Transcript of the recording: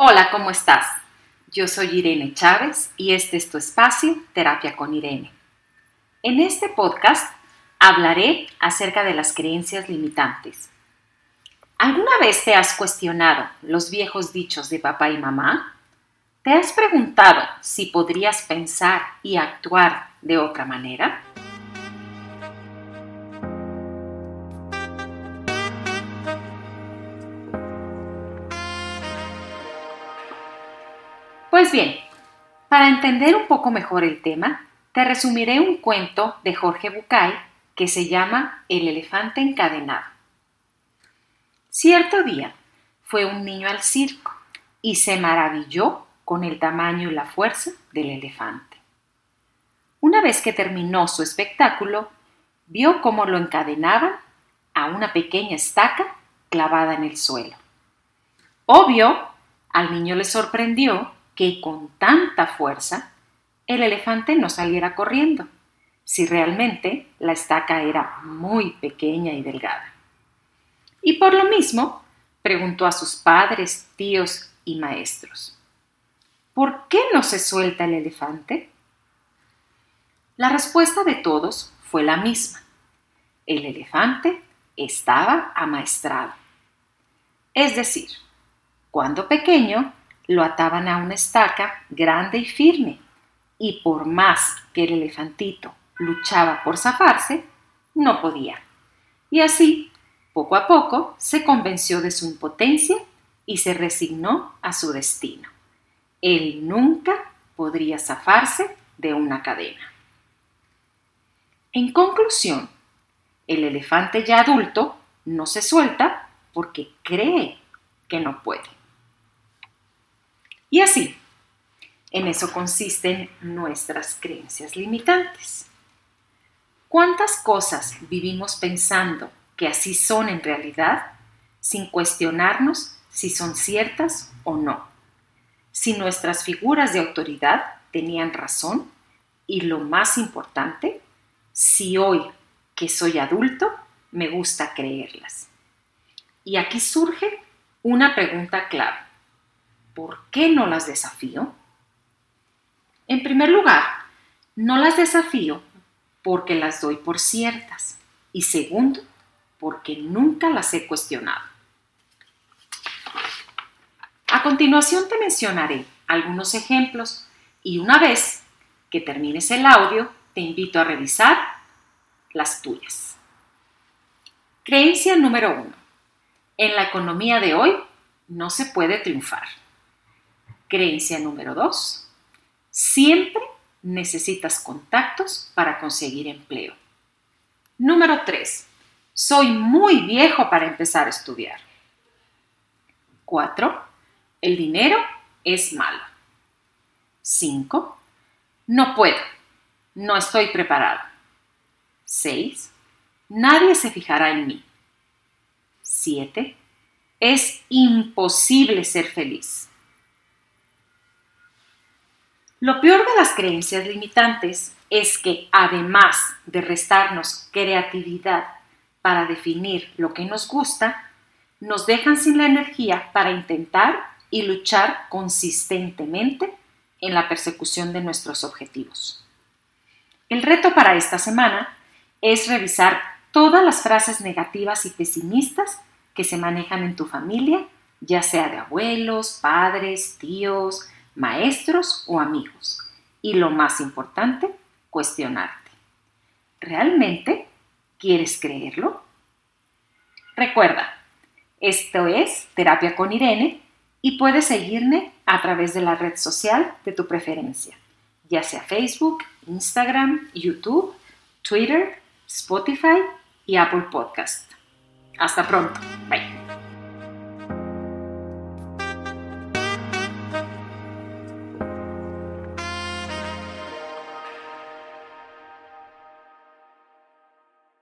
Hola, ¿cómo estás? Yo soy Irene Chávez y este es tu espacio Terapia con Irene. En este podcast hablaré acerca de las creencias limitantes. ¿Alguna vez te has cuestionado los viejos dichos de papá y mamá? ¿Te has preguntado si podrías pensar y actuar de otra manera? Pues bien, para entender un poco mejor el tema, te resumiré un cuento de Jorge Bucay que se llama El elefante encadenado. Cierto día fue un niño al circo y se maravilló con el tamaño y la fuerza del elefante. Una vez que terminó su espectáculo, vio cómo lo encadenaban a una pequeña estaca clavada en el suelo. Obvio, al niño le sorprendió que con tanta fuerza el elefante no saliera corriendo, si realmente la estaca era muy pequeña y delgada. Y por lo mismo, preguntó a sus padres, tíos y maestros, ¿por qué no se suelta el elefante? La respuesta de todos fue la misma. El elefante estaba amaestrado. Es decir, cuando pequeño lo ataban a una estaca grande y firme, y por más que el elefantito luchaba por zafarse, no podía. Y así, poco a poco, se convenció de su impotencia y se resignó a su destino. Él nunca podría zafarse de una cadena. En conclusión, el elefante ya adulto no se suelta porque cree que no puede. Y así, en eso consisten nuestras creencias limitantes. ¿Cuántas cosas vivimos pensando que así son en realidad sin cuestionarnos si son ciertas o no? Si nuestras figuras de autoridad tenían razón y lo más importante, si hoy que soy adulto me gusta creerlas. Y aquí surge una pregunta clave. ¿Por qué no las desafío? En primer lugar, no las desafío porque las doy por ciertas y segundo, porque nunca las he cuestionado. A continuación te mencionaré algunos ejemplos y una vez que termines el audio te invito a revisar las tuyas. Creencia número uno. En la economía de hoy no se puede triunfar. Creencia número dos. Siempre necesitas contactos para conseguir empleo. Número tres. Soy muy viejo para empezar a estudiar. Cuatro. El dinero es malo. Cinco. No puedo. No estoy preparado. Seis. Nadie se fijará en mí. Siete. Es imposible ser feliz. Lo peor de las creencias limitantes es que además de restarnos creatividad para definir lo que nos gusta, nos dejan sin la energía para intentar y luchar consistentemente en la persecución de nuestros objetivos. El reto para esta semana es revisar todas las frases negativas y pesimistas que se manejan en tu familia, ya sea de abuelos, padres, tíos, maestros o amigos. Y lo más importante, cuestionarte. ¿Realmente quieres creerlo? Recuerda, esto es Terapia con Irene y puedes seguirme a través de la red social de tu preferencia, ya sea Facebook, Instagram, YouTube, Twitter, Spotify y Apple Podcast. Hasta pronto. Bye.